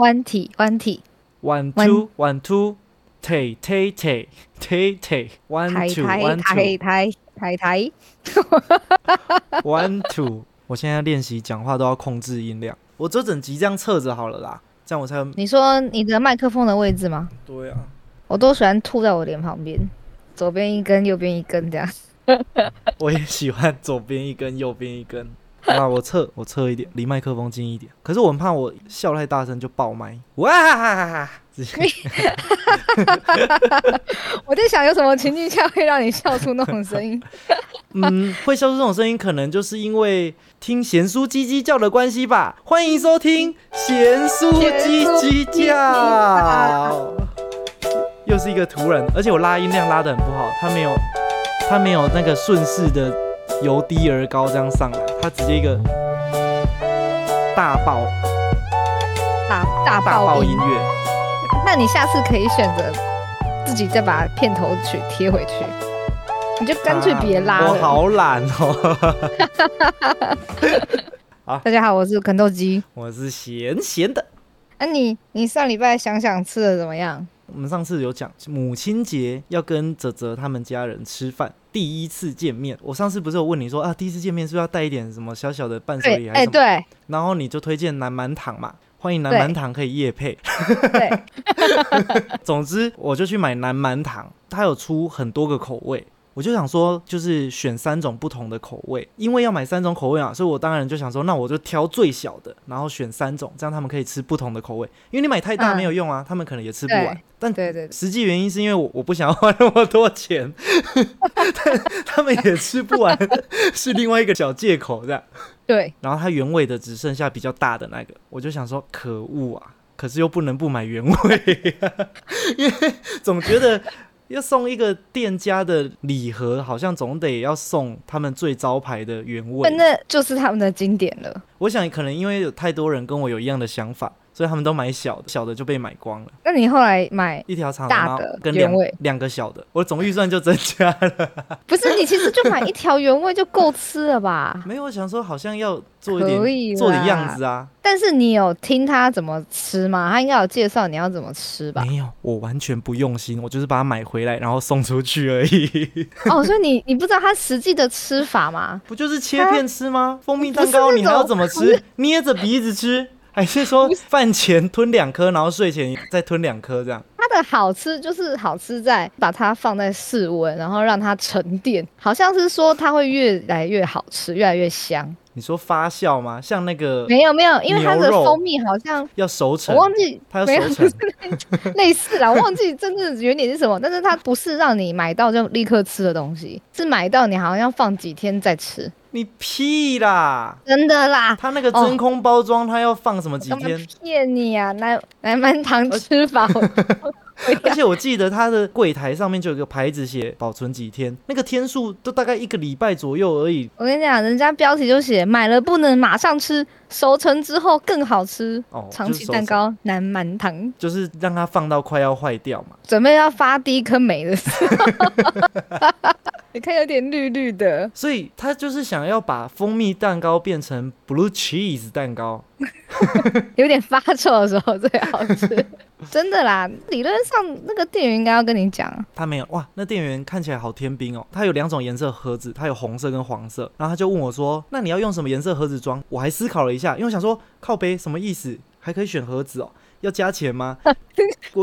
弯体弯体 one two one two，腿腿腿腿腿，one 台 two 台 one 台 two 台台台，one two。我现在练习讲话都要控制音量，我这整集这样侧着好了啦，这样我才你说你的麦克风的位置吗？对啊。我都喜欢吐在我脸旁边，左边一根，右边一根这样。我也喜欢左边一根，右边一根。好啦，我侧我侧一点，离麦克风近一点。可是我很怕我笑太大声就爆麦。哇！直接 我在想有什么情境下会让你笑出那种声音？嗯，会笑出这种声音，可能就是因为听贤叔叽叽叫的关系吧。欢迎收听贤叔叽叽叫，又是一个突然，而且我拉音量拉的很不好，他没有，他没有那个顺势的由低而高这样上来，它直接一个大爆大大大爆爆音。乐。那你下次可以选择自己再把片头曲贴回去，你就干脆别拉了。我好懒哦。大家好，我是肯豆鸡。我是咸咸的。那、你你上礼拜想想吃的怎么样？我们上次有讲母亲节要跟泽泽他们家人吃饭，第一次见面。我上次不是有问你说啊，第一次见面是不是要带一点什么小小的伴手礼，哎、礼还是什么？对然后你就推荐南蛮糖嘛，欢迎南对蛮糖可以夜配。对，总之我就去买南蛮糖，它有出很多个口味。我就想说，就是选三种不同的口味，因为要买三种口味啊，所以我当然就想说，那我就挑最小的，然后选三种，这样他们可以吃不同的口味。因为你买太大嗯没有用啊，他们可能也吃不完。但对对对实际原因是因为我我不想要花那么多钱，但他们也吃不完，是另外一个小借口这样。对，然后它原味的只剩下比较大的那个，我就想说可恶啊！可是又不能不买原味、因为总觉得要送一个店家的礼盒，好像总得要送他们最招牌的原味。那就是他们的经典了。我想可能因为有太多人跟我有一样的想法，所以他们都买小的，小的就被买光了。那你后来买一条长大的跟两两个小的，我总预算就增加了。不是你其实就买一条原味就够吃了吧？没有，我想说好像要做一点做点样子啊。但是你有听他怎么吃吗？他应该有介绍你要怎么吃吧？没有，我完全不用心，我就是把它买回来，然后送出去而已。哦，所以你你不知道他实际的吃法吗？不就是切片吃吗？蜂蜜蛋糕你还要怎么吃？捏着鼻子吃，还是说饭前吞两颗，然后睡前再吞两颗这样？它的好吃就是好吃在把它放在室温，然后让它沉淀，好像是说它会越来越好吃，越来越香。你说发酵吗？像那个没有没有，因为它的蜂蜜好像要熟成我，忘记它要没有熟成，类似啦，我忘记真正的原理是什么，但是它不是让你买到就立刻吃的东西，是买到你好像要放几天再吃，你屁啦！真的啦。它那个真空包装，它要放什么几天？骗你啊？南南蛮糖吃法，我 而且我记得他的柜台上面就有个牌子写保存几天，那个天数都大概一个礼拜左右而已。我跟你讲，人家标题就写买了不能马上吃，熟成之后更好吃。哦，长期蛋糕南蛮糖，就是让它放到快要坏掉嘛。准备要发第一颗霉的时候，你看有点绿绿的，所以他就是想要把蜂蜜蛋糕变成 blue cheese 蛋糕。有点发臭的时候最好吃。真的啦，理论上那个店员应该要跟你讲，他没有哇，那店员看起来好天兵哦。他有两种颜色盒子，他有红色跟黄色。然后他就问我说：“那你要用什么颜色盒子装？”我还思考了一下，因为我想说靠背什么意思？还可以选盒子哦，要加钱吗？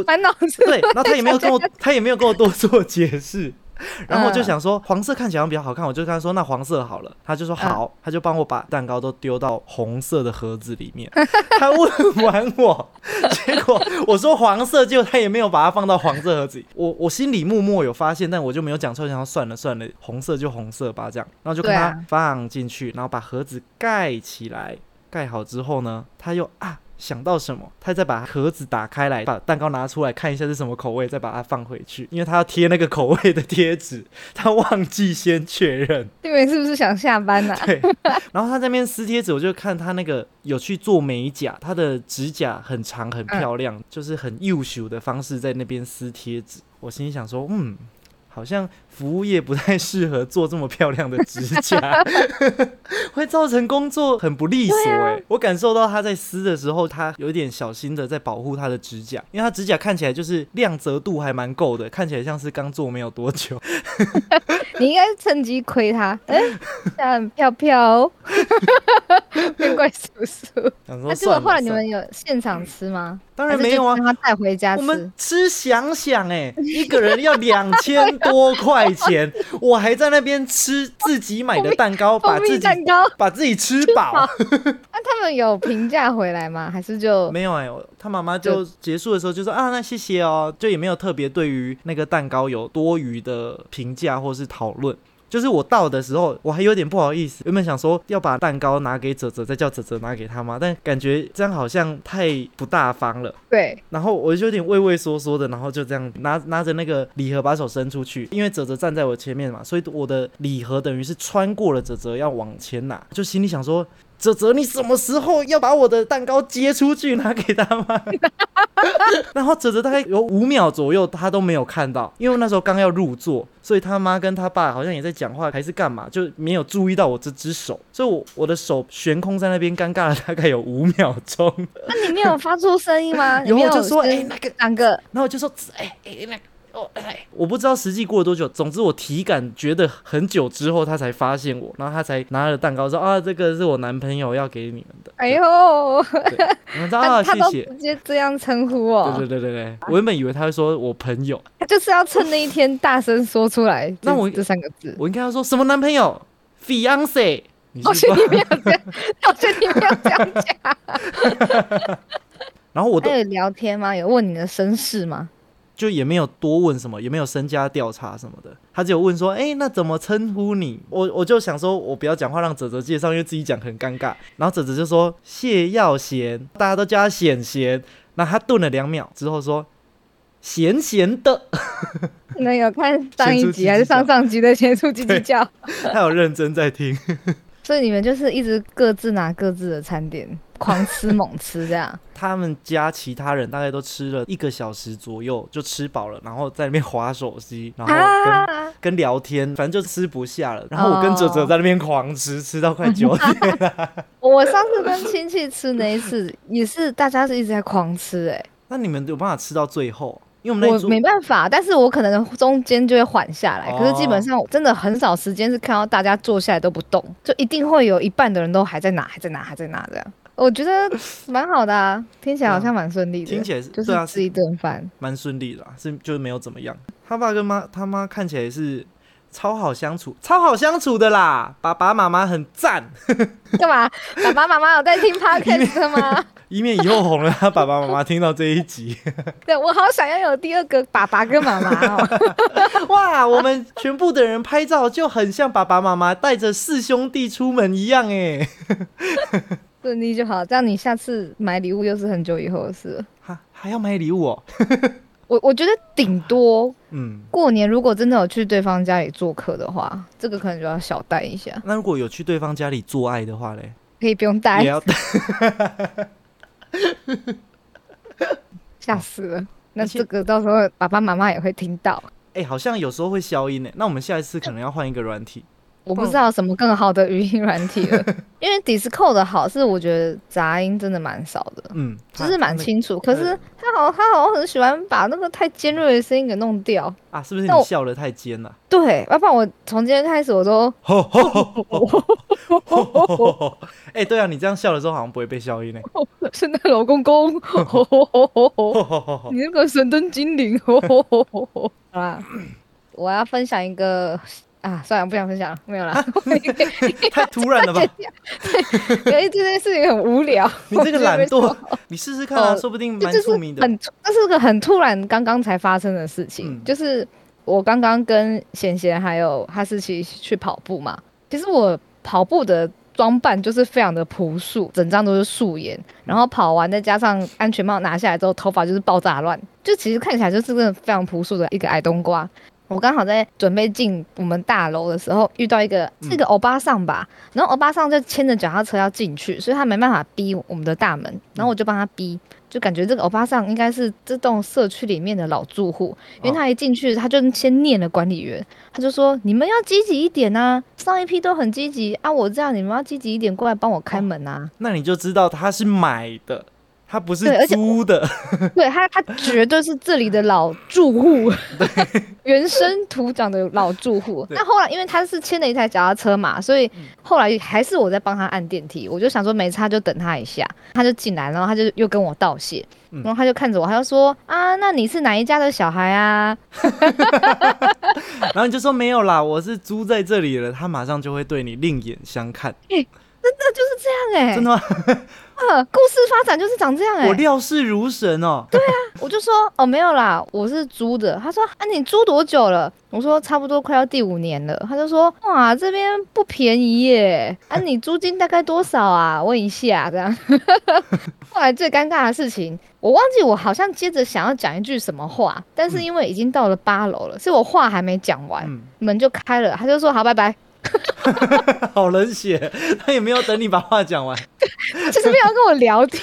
满脑子对，然后他也没有跟我，他也没有跟我多做解释。然后我就嗯想说，黄色看起来比较好看，我就跟他说那黄色好了，他就说好，他就帮我把蛋糕都丢到红色的盒子里面。他问完我，结果我说黄色，结果他也没有把它放到黄色盒子里。我我心里默默有发现，但我就没有讲出来，想说算了算了，红色就红色吧，这样，然后就跟他放进去，然后把盒子盖起来。盖好之后呢，他又啊想到什么，他再把盒子打开来，把蛋糕拿出来看一下是什么口味，再把它放回去，因为他要贴那个口味的贴纸，他忘记先确认。店员是不是想下班呐、对，然后他在那边撕贴纸，我就看他那个有去做美甲，他的指甲很长很漂亮，就是很幼秀的方式在那边撕贴纸。我心里想说，嗯，好像服务业不太适合做这么漂亮的指甲，会造成工作很不利索哎、我感受到他在撕的时候，他有点小心的在保护他的指甲，因为他指甲看起来就是亮泽度还蛮够的，看起来像是刚做没有多久。你应该趁机亏他，哎、这样很漂漂哦，变怪叔叔。想说那结果算了，后来你们有现场吃吗？当然没有啊他带回家吃。我们吃想想哎、一个人要两千多块钱，我还在那边吃自己买的蛋糕，把自己蛋糕，把自己吃饱。那他们有评价回来吗？还是就没有哎、我他妈妈就结束的时候就说啊，那谢谢哦，就也没有特别对于那个蛋糕有多余的评价或是讨论。就是我到的时候，我还有点不好意思，原本想说要把蛋糕拿给泽泽，再叫泽泽拿给他妈，但感觉这样好像太不大方了。对？然后我就有点畏畏缩缩的，然后就这样拿拿着那个礼盒把手伸出去，因为泽泽站在我前面嘛，所以我的礼盒等于是穿过了泽泽要往前拿，就心里想说。泽泽，你什么时候要把我的蛋糕接出去拿给他吗？然后泽泽大概有五秒左右，他都没有看到，因为那时候刚要入座，所以他妈跟他爸好像也在讲话，还是干嘛，就没有注意到我这只手，所以我我的手悬空在那边，尴尬了大概有五秒钟。那你没有发出声音吗？你有没有我就说，哎、先那个两个然后我就说，哎哎那个。我不知道实际过了多久，总之我体感觉得很久之后，他才发现我，然后他才拿了蛋糕说啊，这个是我男朋友要给你们的。哎呦，你们知道啊，他谢谢。直接这样称呼我，对对对对对，我原本以为他会说我朋友，他就是要趁那一天大声说出来。那我这三个字，我应该要说什么男朋友？fiance，你说像你没有这样，好像你没有这样讲。然后我都还有聊天吗？有问你的身世吗？就也没有多问什么，也没有身家调查什么的，他只有问说，哎、那怎么称呼你？我我就想说，我不要讲话，让泽泽介绍，因为自己讲很尴尬。然后泽泽就说谢耀贤，大家都叫他显贤。那他顿了两秒之后说，咸咸的，那有看上一集还是上上集的咸出鸡鸡叫？他有认真在听。所以你们就是一直各自拿各自的餐点，狂吃猛吃这样。他们家其他人大概都吃了一个小时左右就吃饱了，然后在那边划手机，然后跟、啊，跟聊天，反正就吃不下了。然后我跟哲哲在那边狂吃，吃到快九点。我上次跟亲戚吃那一次，也是大家是一直在狂吃、欸，那你们有办法吃到最后？因为我们我没办法，但是我可能中间就会缓下来。哦可是基本上真的很少时间是看到大家坐下来都不动，就一定会有一半的人都还在拿，还在拿，还在拿这样。我觉得 蛮好的啊，听起来好像蛮顺利的。听起来是就是吃一顿饭，蛮顺利的啊，是就是没有怎么样。他爸跟妈他妈看起来是超好相处，超好相处的啦。爸爸妈妈很赞，干嘛？爸爸妈妈有在听 podcast 吗？以免以后红了，他爸爸妈妈听到这一集，对我好想要有第二个爸爸跟妈妈哦。哇，我们全部的人拍照就很像爸爸妈妈带着四兄弟出门一样哎。顺利就好，这样你下次买礼物又是很久以后的事了。还还要买礼物哦？我我觉得顶多嗯，过年如果真的有去对方家里做客的话，这个可能就要小带一下，那如果有去对方家里做爱的话嘞，可以不用带也，要带。吓死了。那这个到时候爸爸妈妈也会听到。哎、好像有时候会消音呢。那我们下一次可能要换一个软体。我不知道什么更好的语音软体了，因为 Discord 的好是我觉得杂音真的蛮少的，嗯，就是蛮清楚。可是他好他好像很喜欢把那个太尖锐的声音给弄掉。啊，是不是你笑得太尖了？对，要不然我从今天开始我都！哎，对啊，你这样笑的时候好像不会被消音呢。圣诞老公公，你那个神灯精灵，好啦，我要分享一个啊，算了，不想分享了，没有了。太突然了吧？因为这件事情很无聊，你这个懒惰，你试试看说不定就是蛮出名的。很，这是个很突然刚刚才发生的事情，嗯就是我刚刚跟贤贤还有哈士奇去跑步嘛。其实我跑步的装扮就是非常的朴素，整张都是素颜，然后跑完再加上安全帽拿下来之后，头发就是爆炸乱，就其实看起来就是个非常朴素的一个矮冬瓜。我刚好在准备进我们大楼的时候，遇到一个是个欧巴桑吧，然后欧巴桑就牵着脚踏车要进去，所以他没办法逼我们的大门，然后我就帮他逼，就就感觉这个欧巴桑应该是这栋社区里面的老住户，因为他一进去他就先念了管理员，他就说你们要积极一点啊，上一批都很积极啊，我这样你们要积极一点过来帮我开门啊。那你就知道他是买的，他不是租的。对他，他绝对是这里的老住户，原生土长的老住户。对那后来，因为他是牵了一台脚踏车嘛，所以后来还是我在帮他按电梯。我就想说没差，就等他一下。他就进来，然后他就又跟我道谢，嗯然后他就看着我，他就说啊，那你是哪一家的小孩啊？然后你就说没有啦，我是租在这里了。他马上就会对你另眼相看。真的就是这样哎、真的吗？呃，故事发展就是长这样哎、我料事如神哦。对啊 我就说哦没有啦，我是租的。他说啊你租多久了？我说差不多快要第五年了。他就说哇这边不便宜耶，啊 你租金大概多少啊？问一下这样。后来最尴尬的事情，我忘记我好像接着想要讲一句什么话，但是因为已经到了八楼了，所以我话还没讲完，嗯，门就开了。他就说好拜拜，好冷血，他也没有等你把话讲完。就是没有跟我聊天。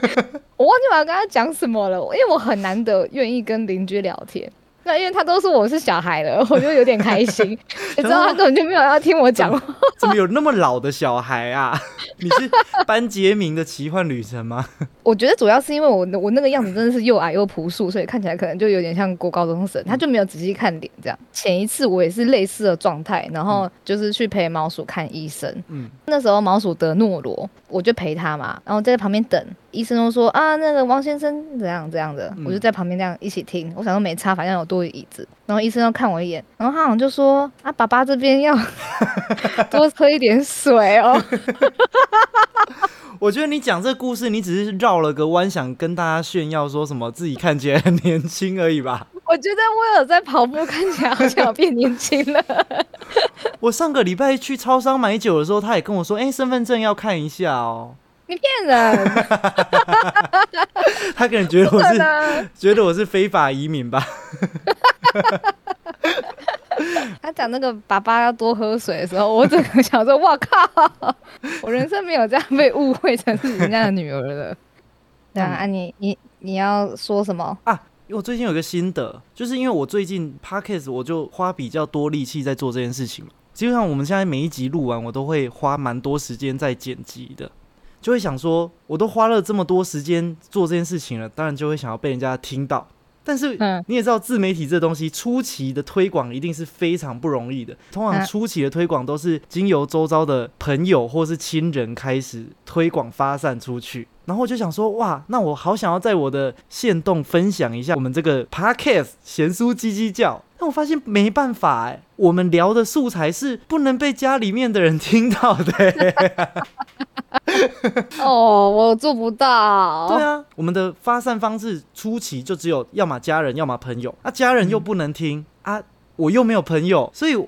我忘记我要跟他讲什么了，因为我很难得愿意跟邻居聊天。那因为他都说我是小孩了，我就有点开心。你知道他根本就没有要听我讲话，怎么有那么老的小孩啊？你是班杰明的奇幻旅程吗？我觉得主要是因为我我那个样子真的是又矮又朴素，所以看起来可能就有点像国高中生。他就没有仔细看脸这样。前一次我也是类似的状态，然后就是去陪毛鼠看医生。嗯，那时候毛鼠得诺罗，我就陪他嘛，然后在旁边等。医生都说啊，那个王先生怎样怎样的，嗯我就在旁边这样一起听。我想说没差，反正有多余椅子。然后医生要看我一眼，然后他好像就说啊，爸爸这边要 多喝一点水哦。我觉得你讲这个故事，你只是绕了个弯，想跟大家炫耀说什么自己看起来很年轻而已吧？我觉得我有在跑步，看起来好像有变年轻了。我上个礼拜去超商买酒的时候，他也跟我说：“哎、身份证要看一下哦。你骗人，” 他可能觉得我是。觉得我是非法移民吧？他讲那个爸爸要多喝水的时候，我整个想说，哇靠！我人生没有这样被误会成是人家的女儿了。对啊，啊你你你要说什么？啊，因为我最近有个心得，就是因为我最近 podcast 我就花比较多力气在做这件事情嘛。基本上我们现在每一集录完，我都会花蛮多时间在剪辑的，就会想说，我都花了这么多时间做这件事情了，当然就会想要被人家听到。但是嗯你也知道，自媒体这东西初期的推广一定是非常不容易的。通常嗯初期的推广都是经由周遭的朋友或是亲人开始推广发散出去。然后我就想说，哇，那我好想要在我的线动分享一下我们这个 podcast 咸酥鸡鸡叫。但我发现没办法哎，我们聊的素材是不能被家里面的人听到的欸。哦，我做不到。对啊，我们的发散方式初期就只有要么家人，要么朋友。啊，家人又不能听、啊，我又没有朋友，所以我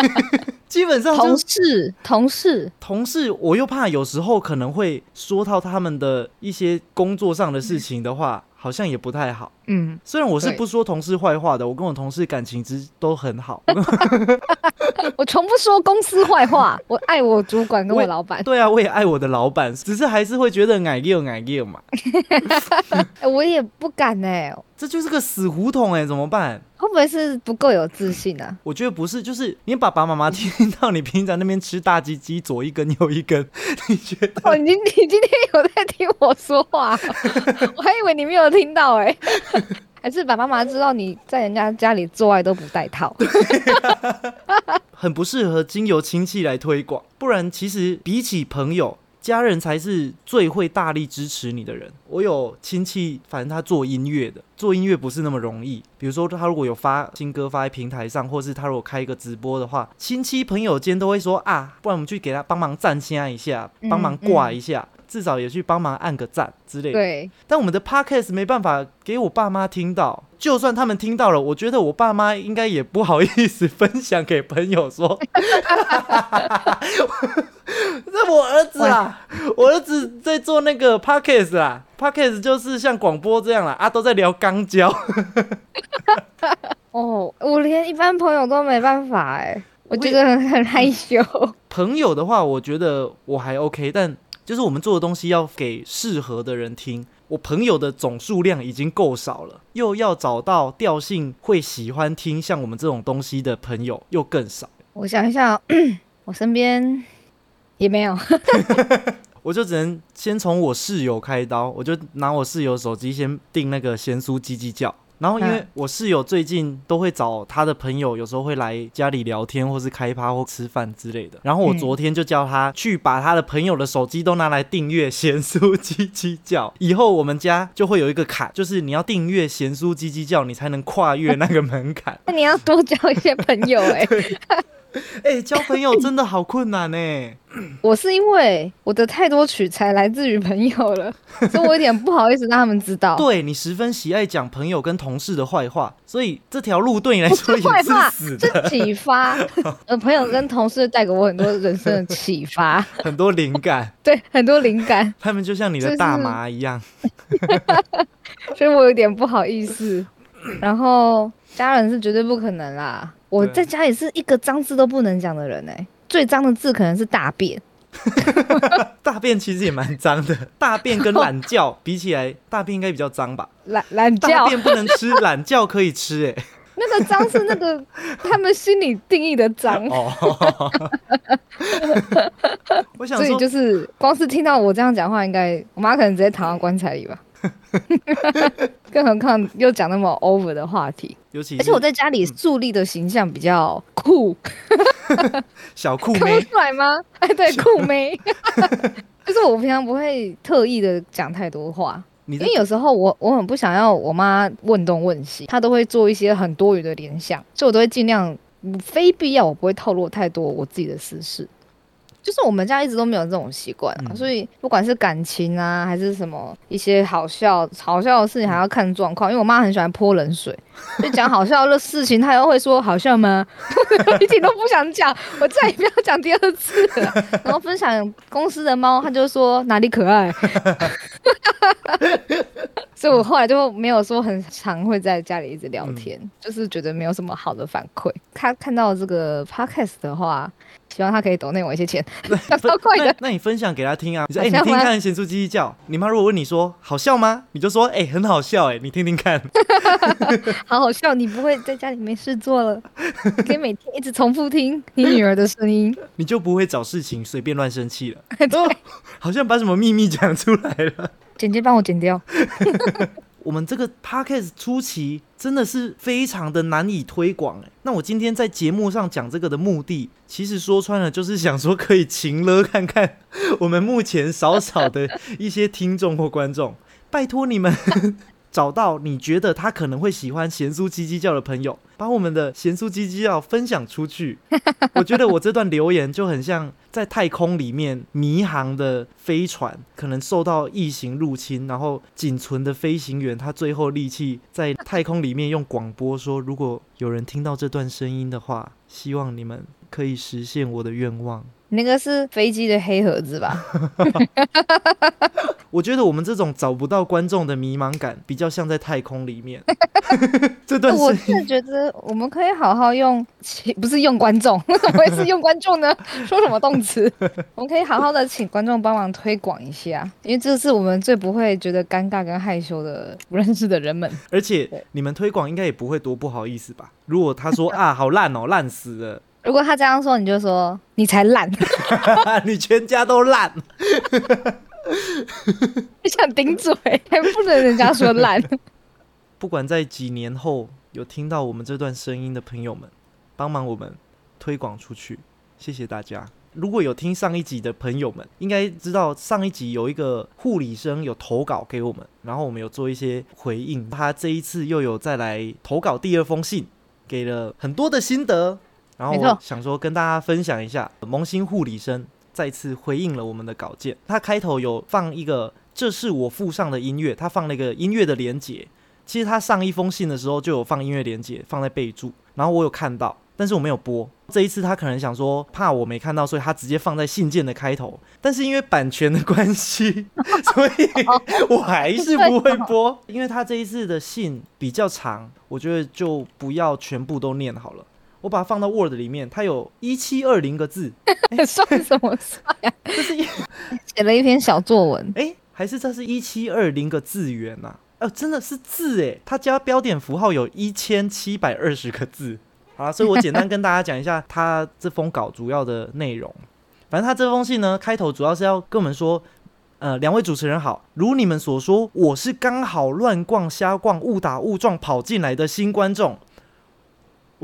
基本上同事，同事，同事，我又怕有时候可能会说到他们的一些工作上的事情的话，好像也不太好。嗯，虽然我是不说同事坏话的，我跟我同事感情之都很好。我从不说公司坏话，我爱我主管跟我老板，对啊，我也爱我的老板，只是还是会觉得矮硬矮硬嘛，哎 我也不敢哎、这就是个死胡同哎、怎么办？会不会是不够有自信啊？我觉得不是，就是你爸爸妈妈听到你平常那边吃大鸡鸡，左一根右一根，你觉得？哦，你你今天有在听我说话，我还以为你没有听到哎、还是爸爸妈妈知道你在人家家里做爱都不带套？很不适合经由亲戚来推广，不然其实比起朋友。家人才是最会大力支持你的人。我有亲戚，反正他做音乐的，做音乐不是那么容易。比如说，他如果有发新歌发在平台上，或是他如果开一个直播的话，亲戚朋友间都会说啊，不然我们去给他帮忙赞下一下，嗯帮忙挂一下，至少也去帮忙按个赞之类的。对，但我们的 podcast 没办法给我爸妈听到，就算他们听到了，我觉得我爸妈应该也不好意思分享给朋友说。这我儿子啊，我儿子在做那个 podcast 啊，podcast 就是像广播这样啦，啊，都在聊肛交。哦，我连一般朋友都没办法哎、我觉得很很害羞。朋友的话，我觉得我还 OK，但就是我们做的东西要给适合的人听，我朋友的总数量已经够少了，又要找到调性会喜欢听像我们这种东西的朋友又更少。我想一下哦，我身边也没有。我就只能先从我室友开刀，我就拿我室友手机先订那个咸酥鸡鸡叫。然后因为嗯。我室友最近都会找他的朋友，有时候会来家里聊天，或是开趴或吃饭之类的。然后我嗯。昨天就叫他去把他的朋友的手机都拿来订阅咸酥鸡鸡叫，以后我们家就会有一个坎，就是你要订阅咸酥鸡鸡叫，你才能跨越那个门槛。那你要多交一些朋友哎、哎、交朋友真的好困难呢、我是因为我的太多取材来自于朋友了，所以我有点不好意思让他们知道。对你十分喜爱讲朋友跟同事的坏话，所以这条路对你来说也是坏话死的。是启发，呃，朋友跟同事带给我很多人生的启发，很多灵感，对，很多灵感，他们就像你的大麻一样。所以我有点不好意思。然后家人是绝对不可能啦，我在家里是一个脏字都不能讲的人哎、最脏的字可能是大便，大便其实也蛮脏的，大便跟懒觉比起来，大便应该比较脏吧？懒懒大觉，便不能吃，懒觉可以吃、欸。那个脏是那个他们心里定义的脏。哦，我想所以，就是光是听到我这样讲话，应该我妈可能直接躺到棺材里吧。更何况又讲那么 over 的话题，尤其而且我在家里树立的形象比较酷，小酷妹，出来吗？哎，对，酷妹。就是我平常不会特意的讲太多话，因为有时候我我很不想要我妈问东问西，她都会做一些很多余的联想，所以我都会尽量嗯非必要我不会透露太多我自己的私事。就是我们家一直都没有这种习惯啊，嗯所以不管是感情啊，还是什么一些好笑好笑的事情，还要看状况。因为我妈很喜欢泼冷水，就讲好笑的事情，她又会说好笑吗？我 一点都不想讲，我再也不要讲第二次了。然后分享公司的猫，她就说哪里可爱，所以我后来就没有说很常会在家里一直聊天，就是觉得没有什么好的反馈。他看到这个 podcast 的话，希望他可以抖内我一些钱，超快的。那那你分享给他听啊！你说，哎、你听看咸酥鸡鸡叫。你妈如果问你说好笑吗？你就说，哎、很好笑，哎，你听听看。好好笑，你不会在家里没事做了，你可以每天一直重复听你女儿的声音。你就不会找事情随便乱生气了。哦，好像把什么秘密讲出来了。剪接帮我剪掉。我们这个 podcast 初期真的是非常的难以推广哎。那我今天在节目上讲这个的目的，其实说穿了就是想说可以勤了看看 我们目前少少的一些听众或观众，拜托你们找到你觉得他可能会喜欢咸酥鸡鸡叫的朋友，把我们的咸酥鸡鸡叫分享出去。我觉得我这段留言就很像在太空里面迷航的飞船，可能受到异形入侵，然后仅存的飞行员他最后力气在太空里面用广播说：“如果有人听到这段声音的话，希望你们可以实现我的愿望。”那个是飞机的黑盒子吧？我觉得我们这种找不到观众的迷茫感，比较像在太空里面。这段我声音真的觉得我们可以好好用，请 不是用观众，为什么会是用观众呢？说什么动词？我们可以好好的请观众帮忙推广一下，因为这是我们最不会觉得尴尬跟害羞的不认识的人们。而且你们推广应该也不会多不好意思吧？如果他说啊好烂哦，烂死了，如果他这样说，你就说你才烂，你全家都烂。你想顶嘴，还不能人家说烂。不管在几年后有听到我们这段声音的朋友们，帮忙我们推广出去，谢谢大家。如果有听上一集的朋友们，应该知道上一集有一个护理生有投稿给我们，然后我们有做一些回应。他这一次又有再来投稿第二封信，给了很多的心得，然后我想说跟大家分享一下。萌新护理生再次回应了我们的稿件，他开头有放一个“这是我附上的音乐”，他放了一个音乐的连接。其实他上一封信的时候就有放音乐连接放在备注，然后我有看到，但是我没有播。这一次他可能想说怕我没看到，所以他直接放在信件的开头。但是因为版权的关系，所以我还是不会播。因为他这一次的信比较长，我觉得就不要全部都念好了。我把它放到 Word 里面，它有一七二零个字，算什么算呀？这是一 写了一篇小作文，哎、还是这是一七二零个字元呐、啊？哦，真的是字诶，它加标点符号有一千七百二十个字。好啦，所以我简单跟大家讲一下他这封稿主要的内容。反正他这封信呢，开头主要是要跟我们说，呃，两位主持人好，如你们所说，我是刚好乱逛瞎逛、误打误撞跑进来的新观众。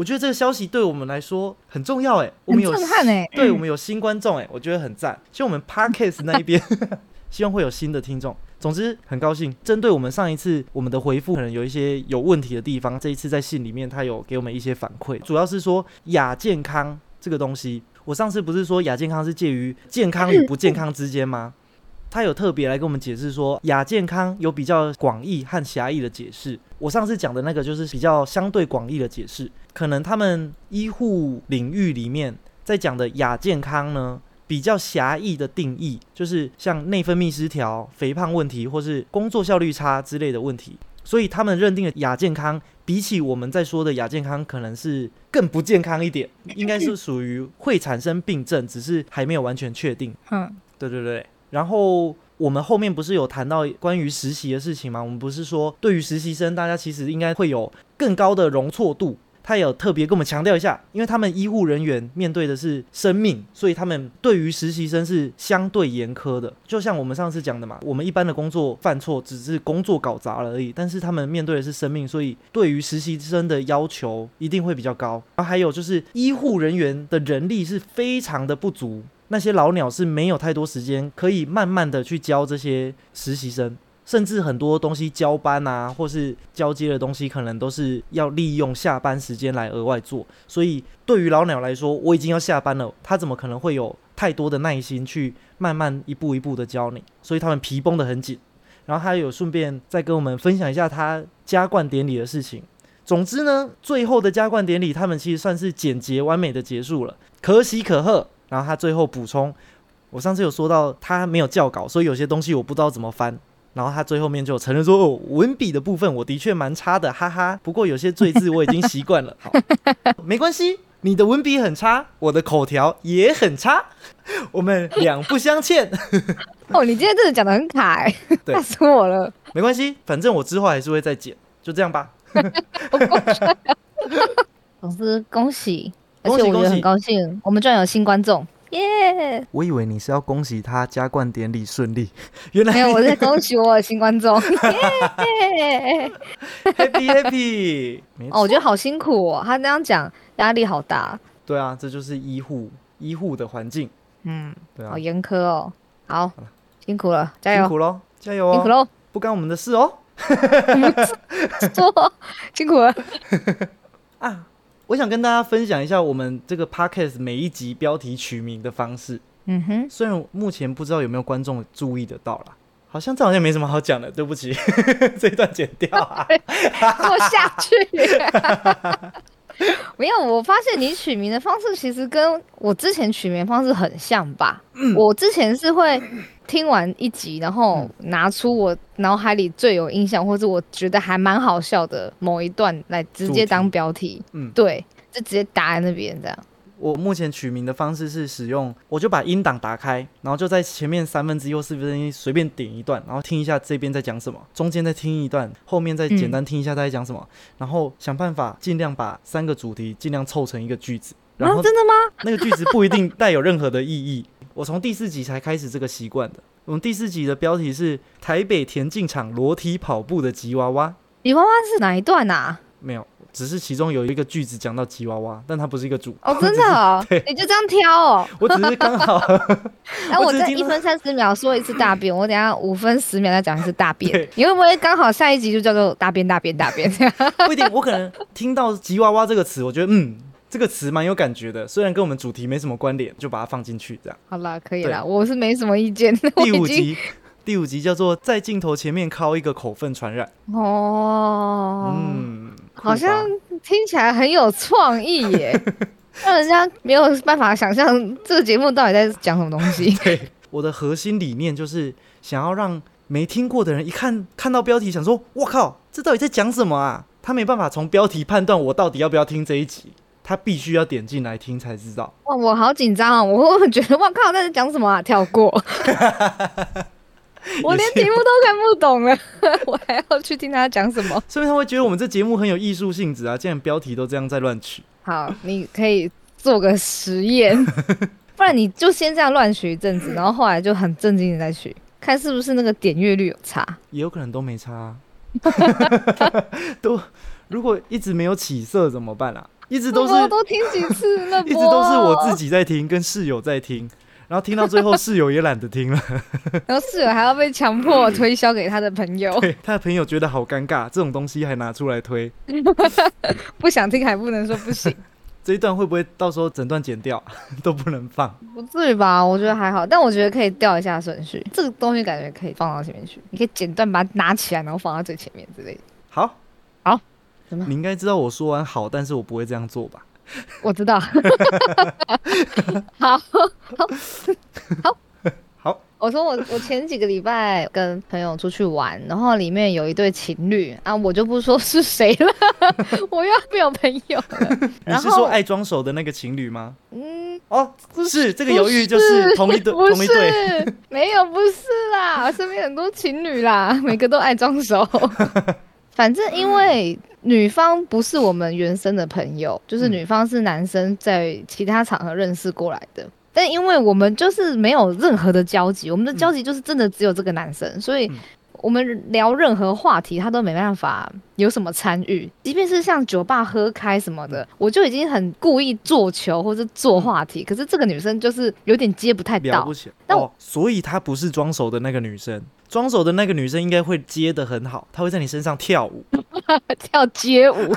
我觉得这个消息对我们来说很重要哎，我们有震撼哎、对我们有新观众哎，我觉得很赞。希望我们 Podcast 那一边，希望会有新的听众。总之很高兴，针对我们上一次我们的回复可能有一些有问题的地方，这一次在信里面他有给我们一些反馈，主要是说亚健康这个东西。我上次不是说亚健康是介于健康与不健康之间吗？他有特别来跟我们解释说，亚健康有比较广义和狭义的解释。我上次讲的那个就是比较相对广义的解释，可能他们医护领域里面在讲的亚健康呢，比较狭义的定义，就是像内分泌失调、肥胖问题，或是工作效率差之类的问题。所以他们认定的亚健康，比起我们在说的亚健康，可能是更不健康一点，应该是属于会产生病症，只是还没有完全确定。嗯，对对对，然后我们后面不是有谈到关于实习的事情吗？我们不是说对于实习生，大家其实应该会有更高的容错度。他有特别跟我们强调一下，因为他们医护人员面对的是生命，所以他们对于实习生是相对严苛的。就像我们上次讲的嘛，我们一般的工作犯错只是工作搞砸了而已，但是他们面对的是生命，所以对于实习生的要求一定会比较高。然后还有就是医护人员的人力是非常的不足，那些老鸟是没有太多时间可以慢慢的去教这些实习生。甚至很多东西交班啊，或是交接的东西，可能都是要利用下班时间来额外做。所以对于老鸟来说，我已经要下班了，他怎么可能会有太多的耐心去慢慢一步一步的教你？所以他们皮绷得很紧。然后他有顺便再跟我们分享一下他加冠典礼的事情。总之呢，最后的加冠典礼，他们其实算是简洁完美的结束了，可喜可贺。然后他最后补充，我上次有说到他没有校稿，所以有些东西我不知道怎么翻。然后他最后面就承认说：“哦，文笔的部分我的确蛮差的，哈哈。不过有些赘字我已经习惯了，好，没关系。你的文笔很差，我的口条也很差，我们两不相欠。哦，你今天真的讲的很卡哎、对吓死我了。没关系，反正我之后还是会再剪，就这样吧。总之恭喜，而且我觉得很高兴，我们居然有新观众，耶、我以为你是要恭喜他加冠典礼顺利，原来没有，我在 恭喜我的新观众，耶、happy happy。没哦，错，我觉得好辛苦哦，他那样讲压力好大，对啊，这就是医护医护的环境，嗯，对啊。好，严苛哦。好，辛苦了，加油，辛苦喽，加油哦，辛苦喽，不干我们的事哦。说辛苦了。啊，我想跟大家分享一下我们这个 podcast 每一集标题取名的方式。嗯哼，虽然目前不知道有没有观众注意得到啦，好像这好像没什么好讲的，对不起，这一段剪掉啊。做下去。没有，我发现你取名的方式其实跟我之前取名方式很像吧？我之前是会听完一集，然后拿出我脑海里最有印象，或者我觉得还蛮好笑的某一段来直接当标题。嗯对，就直接打在那边这样。我目前取名的方式是使用，我就把音档打开，然后就在前面三分之一或四分之一随便点一段，然后听一下这边在讲什么，中间再听一段，后面再简单听一下他在讲什么，然后想办法尽量把三个主题尽量凑成一个句子，然啊，后真的吗？那个句子不一定带有任何的意义。我从第四集才开始这个习惯的。我们第四集的标题是台北田径场裸体跑步的吉娃娃，吉娃娃是哪一段啊？没有，只是其中有一个句子讲到吉娃娃，但它不是一个主。哦，真的哦 对，你就这样挑哦。我只是刚好 哎，我在我只是听到一分三十秒说一次大便，我等下五分十秒再讲一次大便。你会不会刚好下一集就叫做大便大便大便这样？不一定，我可能听到吉娃娃这个词，我觉得嗯，这个词蛮有感觉的，虽然跟我们主题没什么关联，就把它放进去这样。好啦，可以对啦，我是没什么意见。我第五集，第五集叫做在镜头前面敲一个口粪传染。哦，嗯，好像听起来很有创意耶，让人家没有办法想象这个节目到底在讲什么东西。对，我的核心理念就是想要让没听过的人一看看到标题，想说：“我靠，这到底在讲什么啊？”他没办法从标题判断我到底要不要听这一集，他必须要点进来听才知道。哇，我好紧张啊！我会觉得哇靠，那在讲什么啊？跳过。我连题目都看不懂了，我还要去听他讲什么？所以他会觉得我们这节目很有艺术性质啊！既然标题都这样在乱取，好，你可以做个实验，不然你就先这样乱取一阵子，然后后来就很正经的再取，看是不是那个点阅率有差。也有可能都没差、啊，都如果一直没有起色怎么办啊？一直都是我都听几次了，一直都是我自己在听，跟室友在听，然后听到最后室友也懒得听了，然后室友还要被强迫推销给他的朋友，对他的朋友觉得好尴尬，这种东西还拿出来推，不想听还不能说不行，这一段会不会到时候整段剪掉？都不能放？不至于吧？我觉得还好，但我觉得可以调一下顺序，这个东西感觉可以放到前面去，你可以剪断把它拿起来，然后放到最前面之类的。好，好，你应该知道我说完好，但是我不会这样做吧？我知道，好。好 好，我说我我前几个礼拜跟朋友出去玩，然后里面有一对情侣啊，我就不说是谁了，我又没有朋友了。你是说爱装熟的那个情侣吗？嗯，哦，不是这个犹豫就是同一对不同一对，是，没有，不是啦，身边很多情侣啦，每个都爱装熟。反正因为女方不是我们原生的朋友，就是嗯。女方是男生在其他场合认识过来的。但因为我们就是没有任何的交集，我们的交集就是真的只有这个男生，所以嗯。我们聊任何话题，他都没办法有什么参与。即便是像酒吧喝开什么的，我就已经很故意做球或者做话题，可是这个女生就是有点接不太到哦，所以她不是装熟的那个女生，装手的那个女生应该会接的很好，她会在你身上跳舞。跳街舞。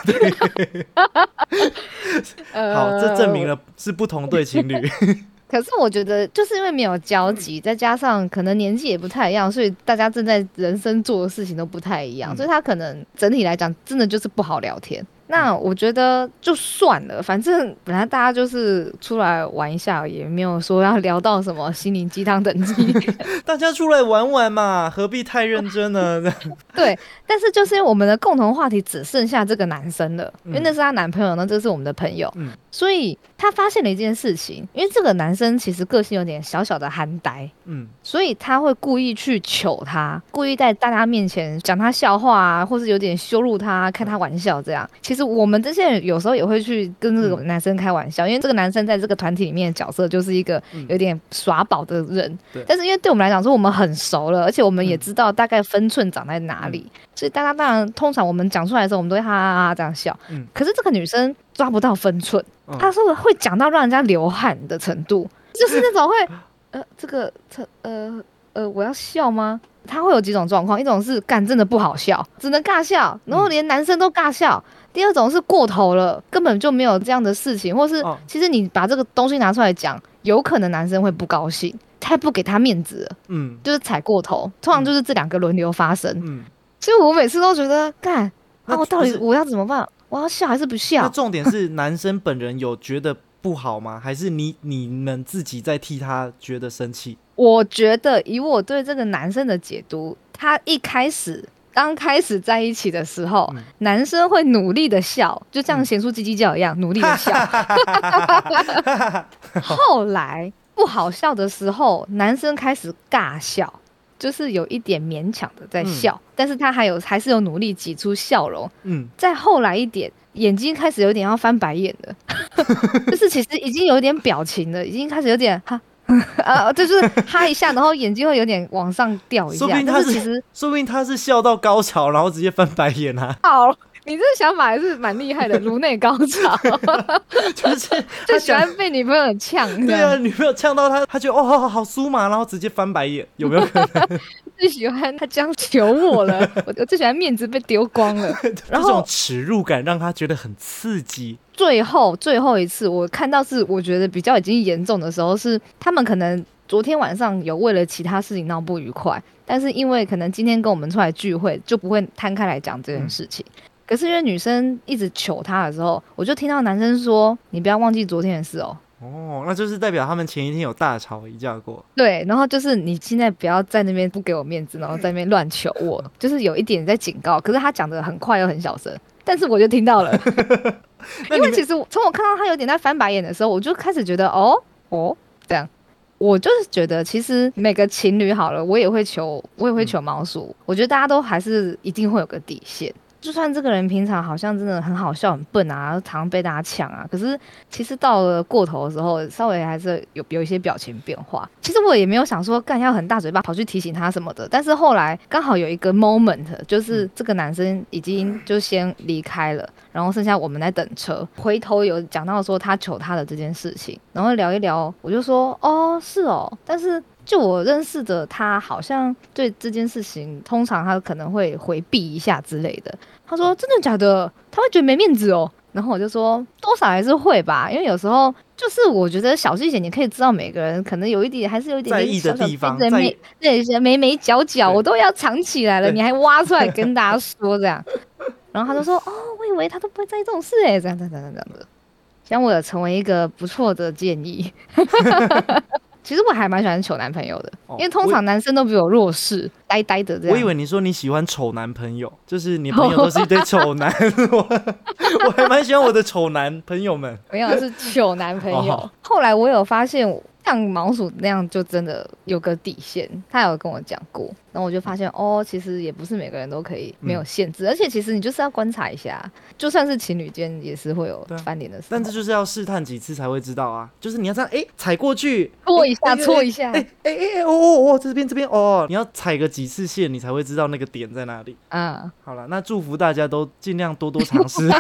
呃好，这证明了是不同对情侣。可是我觉得，就是因为没有交集，再加上可能年纪也不太一样，所以大家正在人生做的事情都不太一样，嗯所以他可能整体来讲，真的就是不好聊天。那我觉得就算了，反正本来大家就是出来玩一下，也没有说要聊到什么心灵鸡汤等级。大家出来玩玩嘛，何必太认真呢？对，但是就是因为我们的共同话题只剩下这个男生了，因为嗯那是她男朋友，那这是我们的朋友，嗯所以她发现了一件事情，因为这个男生其实个性有点小小的憨呆，嗯，所以他会故意去糗他，故意在大家面前讲他笑话啊，或是有点羞辱他，开他玩笑这样。其实我们这些人有时候也会去跟这个男生开玩笑，因为这个男生在这个团体里面的角色就是一个嗯有点耍宝的人。对但是因为对我们来讲说我们很熟了，而且我们也嗯知道大概分寸长在哪里，所以大家当然通常我们讲出来的时候，我们都会哈哈哈哈这样笑。嗯可是这个女生抓不到分寸，嗯她说会讲到让人家流汗的程度，就是那种会呃这个这呃呃我要笑吗？她会有几种状况，一种是干真的不好笑，只能尬笑，然后连男生都尬笑。第二种是过头了，根本就没有这样的事情，或是哦其实你把这个东西拿出来讲，有可能男生会不高兴，太不给他面子了，嗯就是踩过头。通常就是这两个轮流发生，嗯，所以我每次都觉得干，那那我到底我要怎么办？我要笑还是不那笑？重点是男生本人有觉得不好吗？还是你你们自己在替他觉得生气？我觉得以我对这个男生的解读，他一开始刚开始在一起的时候，嗯男生会努力的笑，就像嗯贤淑叽叽叫一样，努力的笑。后来不好笑的时候，男生开始尬笑。就是有一点勉强的在笑，但是他还有还是有努力挤出笑容。嗯，再后来一点，眼睛开始有点要翻白眼了，就是其实已经有一点表情了，已经开始有点哈。啊，这就是哈一下，然后眼睛会有点往上掉一下说不，定他是但是其实说不定他是笑到高潮，然后直接翻白眼啊，好，你这个想法还是蛮厉害的，颅内高潮，就是 就喜欢被女朋友呛，对啊，，女朋友呛到他，他觉得哦好好好酥麻，然后直接翻白眼，有没有可能？最喜欢他这样求我了，我我最喜欢面子被丢光了。然后这种耻辱感让他觉得很刺激。最后最后一次我看到是我觉得比较已经严重的时候，是他们可能昨天晚上有为了其他事情闹不愉快，但是因为可能今天跟我们出来聚会，就不会摊开来讲这件事情。可是因为女生一直求他的时候，我就听到男生说：“你不要忘记昨天的事哦。哦，那就是代表他们前一天有大吵一架过。”对，然后就是你现在不要在那边不给我面子，然后在那边乱求我，就是有一点在警告。可是他讲的很快又很小声，但是我就听到了。因为其实从我看到他有点在翻白眼的时候，我就开始觉得哦哦这样，我就是觉得，其实每个情侣好了，我也会求，我也会求毛鼠。我觉得大家都还是一定会有个底线。就算这个人平常好像真的很好笑、很笨啊，常常被大家抢啊，可是其实到了过头的时候，稍微还是有有一些表情变化。其实我也没有想说干要很大嘴巴跑去提醒他什么的，但是后来刚好有一个 moment，就是这个男生已经就先离开了，然后剩下我们在等车。回头有讲到说他求他的这件事情，然后聊一聊，我就说哦是哦，但是。就我认识的他，好像对这件事情，通常他可能会回避一下之类的。他说：“真的假的？他会觉得没面子哦。”然后我就说：“多少还是会吧，因为有时候就是我觉得小细节，你可以知道每个人可能有一点，还是有一点在意的地方，在那些眉眉角角，我都要藏起来了，你还挖出来跟大家说这样。然后他就说：‘哦，我以为他都不会在意这种事哎，这样这样这样这样的。’希望我有成为一个不错的建议。”其实我还蛮喜欢丑男朋友的，因为通常男生都比我弱势，呆呆的这样。我以为你说你喜欢丑男朋友，就是你朋友都是一堆丑 男，我 我还蛮喜欢我的丑男朋友们。没有是丑男朋友。后来我有发现。像毛鼠那样就真的有个底线，他有跟我讲过，然后我就发现哦，其实也不是每个人都可以没有限制，而且其实你就是要观察一下，就算是情侣间也是会有翻脸的事。但这就是要试探几次才会知道啊，就是你要这样哎踩过去搓一下搓一下，哎哎哎哦哦哦这边这边哦，你要踩个几次线你才会知道那个点在哪里。嗯，好了，那祝福大家都尽量多多尝试。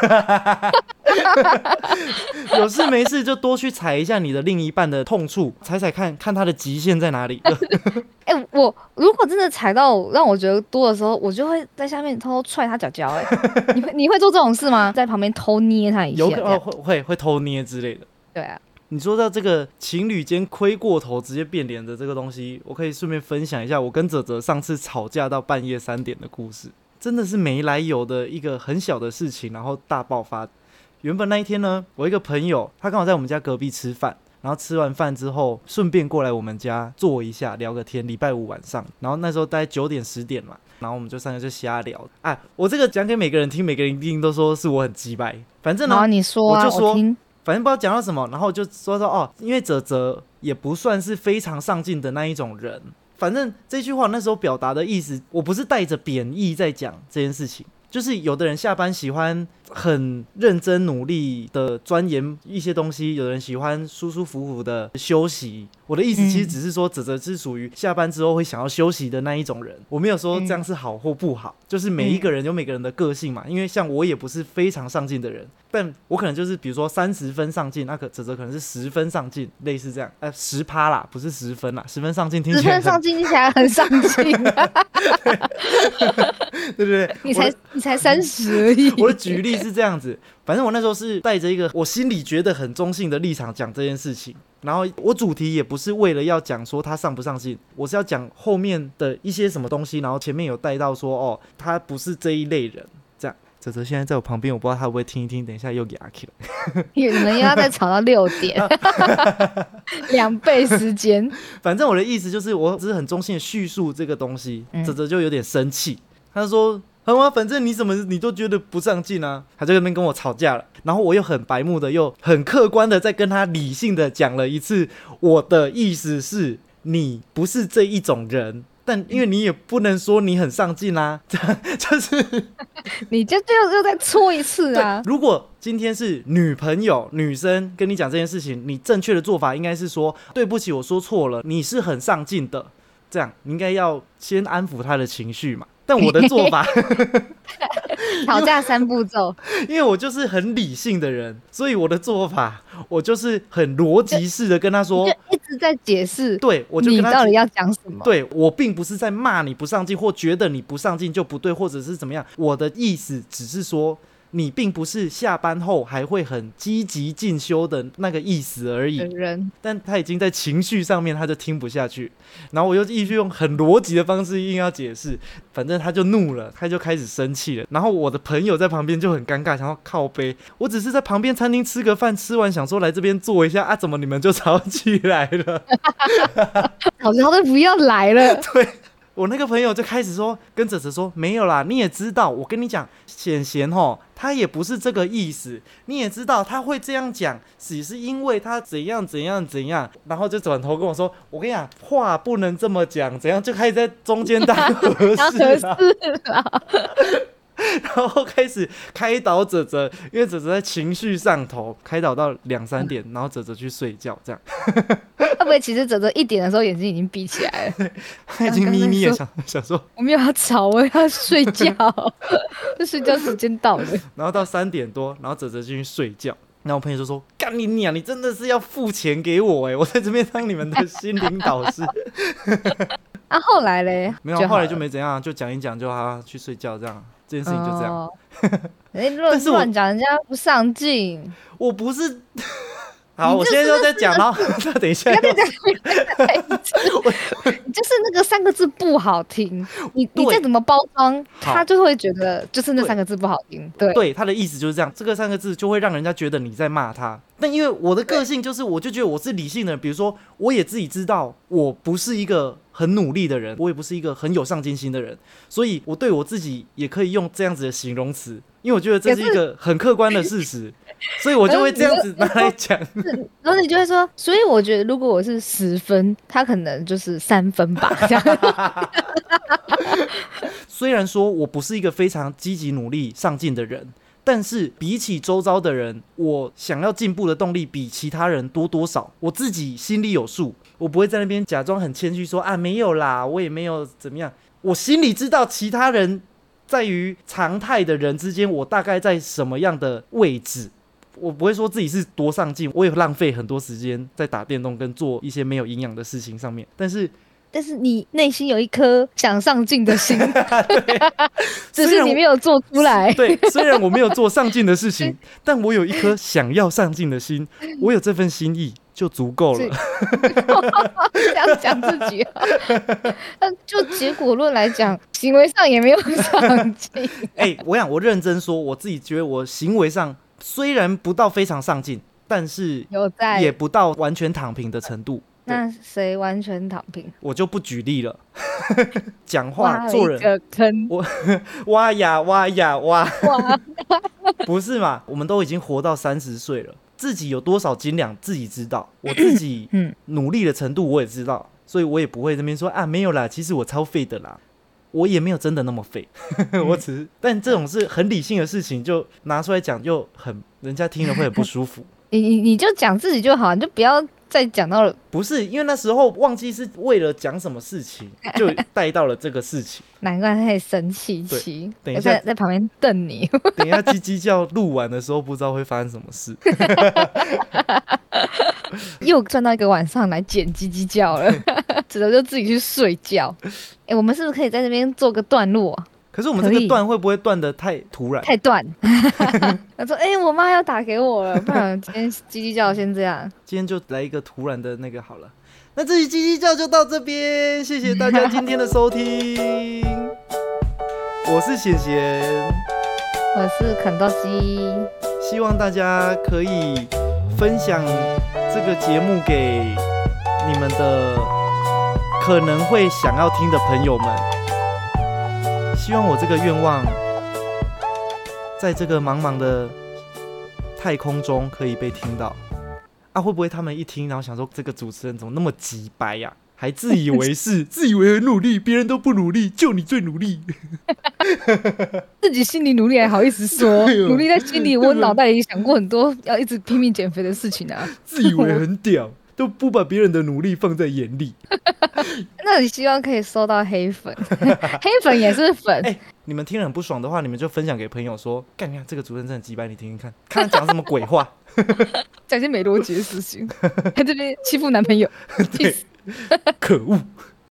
有事没事就多去踩一下你的另一半的痛处，踩踩看看他的极限在哪里。哎，我如果真的踩到让我觉得多的时候，我就会在下面偷偷踹他脚脚。哎，你会你会做这种事吗？在旁边偷捏他一下？有会会会偷捏之类的。对啊，你说到这个情侣间亏过头直接变脸的这个东西，我可以顺便分享一下我跟泽泽上次吵架到半夜三点的故事。真的是没来由的一个很小的事情，然后大爆发。原本那一天呢，我一个朋友他刚好在我们家隔壁吃饭，然后吃完饭之后顺便过来我们家坐一下聊个天。礼拜五晚上，然后那时候大概九点十点嘛，然后我们就三个就瞎聊。哎，我这个讲给每个人听，每个人一定都说是我很鸡掰。反正呢，你说，我就说，反正不知道讲到什么，然后就说说哦，因为泽泽也不算是非常上进的那一种人。反正这句话那时候表达的意思，我不是带着贬义在讲这件事情。就是有的人下班喜欢很认真努力的钻研一些东西，有人喜欢舒舒服服的休息。我的意思其实只是说，泽泽是属于下班之后会想要休息的那一种人。我没有说这样是好或不好，就是每一个人有每个人的个性嘛。因为像我也不是非常上进的人，但我可能就是比如说三十分上进，那可泽泽可能是十分上进，类似这样。呃，十趴啦，不是十分啦，十分上进听起来十分上进听起来很上进，对不对？你才你。才三十而已。我举例是这样子，反正我那时候是带着一个我心里觉得很中性的立场讲这件事情，然后我主题也不是为了要讲说他上不上进，我是要讲后面的一些什么东西，然后前面有带到说哦，他不是这一类人。这样，泽泽现在在我旁边，我不知道他会不会听一听，等一下又给阿 K 了。你们又要再吵到六点，两倍时间。反正我的意思就是，我只是很中性的叙述这个东西，泽泽就有点生气，他说。好啊，反正你怎么你都觉得不上进啊，他在那边跟我吵架了，然后我又很白目的，又很客观的在跟他理性的讲了一次，我的意思是你不是这一种人，但因为你也不能说你很上进啊，就是 你就最后又再搓一次啊。如果今天是女朋友女生跟你讲这件事情，你正确的做法应该是说对不起，我说错了，你是很上进的，这样你应该要先安抚他的情绪嘛。但我的做法，吵架三步骤，因为我就是很理性的人，所以我的做法，我就是很逻辑式的跟他说，一直在解释，对我就跟他到底要讲什么？对我并不是在骂你不上进，或觉得你不上进就不对，或者是怎么样，我的意思只是说。你并不是下班后还会很积极进修的那个意思而已，人，但他已经在情绪上面他就听不下去，然后我又继续用很逻辑的方式硬要解释，反正他就怒了，他就开始生气了，然后我的朋友在旁边就很尴尬，想要靠背，我只是在旁边餐厅吃个饭，吃完想说来这边坐一下啊，怎么你们就吵起来了？好，吵的不要来了，对。我那个朋友就开始说，跟哲哲说没有啦，你也知道，我跟你讲，显贤吼，他也不是这个意思，你也知道他会这样讲，只是因为他怎样怎样怎样，然后就转头跟我说，我跟你讲，话不能这么讲，怎样就开始在中间当和事合啦，适啦，然后开始开导哲哲，因为哲哲在情绪上头，开导到两三点，然后哲哲去睡觉，这样会不会其实泽泽一点的时候眼睛已经闭起来了？他已经眯眯的想想说，我没有要吵，我要睡觉，这睡觉时间到了。然后到三点多，然后哲哲进去睡觉。然后我朋友就说：“干你娘！你真的是要付钱给我哎！我在这边当你们的心灵导师。啊，后来嘞，没有，后来就没怎样，就讲一讲，就他去睡觉这样。这件事情就这样。哦。哎，乱但是我乱讲，人家不上进。我不是。好，我现在就在讲，然后那等一下又，你就是那个三个字不好听，你你对再怎么包装，他就会觉得就是那三个字不好听。对，对他的意思就是这样，这个三个字就会让人家觉得你在骂他。但因为我的个性就是，我就觉得我是理性的人，比如说我也自己知道我不是一个很努力的人，我也不是一个很有上进心的人，所以我对我自己也可以用这样子的形容词，因为我觉得这是一个很客观的事实，所以我就会这样子拿来讲。然后你就会说，所以我觉得如果我是十分，他可能就是三分吧，这样。虽然说我不是一个非常积极努力上进的人，但是比起周遭的人，我想要进步的动力比其他人多多少，我自己心里有数，我不会在那边假装很谦虚说啊没有啦，我也没有怎么样，我心里知道其他人在于常态的人之间，我大概在什么样的位置。我不会说自己是多上进，我也浪费很多时间在打电动跟做一些没有营养的事情上面。但是但是你内心有一颗想上进的心，只是你没有做出来。对，虽然我没有做上进的事情，但我有一颗想要上进的心，我有这份心意就足够了。这样讲自己、啊，但就结果论来讲，行为上也没有上进。哎、我想我认真说，我自己觉得我行为上虽然不到非常上进，但是有在也不到完全躺平的程度。那谁完全躺平？我就不举例了，讲话做人坑我，挖呀挖呀挖，哇！不是嘛？我们都已经活到三十岁了，自己有多少斤两自己知道，我自己嗯努力的程度我也知道，所以我也不会这边说啊没有啦，其实我超废的啦。我也没有真的那么废，我只是，但这种是很理性的事情，就拿出来讲就很，人家听了会很不舒服。你你你就讲自己就好，你就不要再讲到了。不是因为那时候忘记是为了讲什么事情，就带到了这个事情。难怪他会生气对气，等一下在在旁边瞪你。等一下叽叽叫录完的时候，不知道会发生什么事。又转到一个晚上来剪叽叽叫了，只能就自己去睡觉。哎、我们是不是可以在这边做个段落啊？可是我们这个断会不会断的太突然？太断。他说：“哎、我妈要打给我了，不然今天叽叽叫先这样。今天就来一个突然的那个好了。那这期叽叽叫就到这边，谢谢大家今天的收听。我是贤贤，我是肯豆基，希望大家可以分享这个节目给你们的可能会想要听的朋友们。希望我这个愿望，在这个茫茫的太空中可以被听到。啊，会不会他们一听，然后想说这个主持人怎么那么急白呀、还自以为是，自以为很努力，别人都不努力，就你最努力。自己心里努力还好意思说，努力在心里，我脑袋里想过很多要一直拼命减肥的事情啊。自以为很屌，都不把别人的努力放在眼里。那你希望可以收到黑粉，黑粉也是粉。哎你们听了很不爽的话，你们就分享给朋友说：“干，你看这个主持人真的很鸡掰，你听听看，看他讲什么鬼话。讲些没逻辑的事情，在这边欺负男朋友，对！可恶！”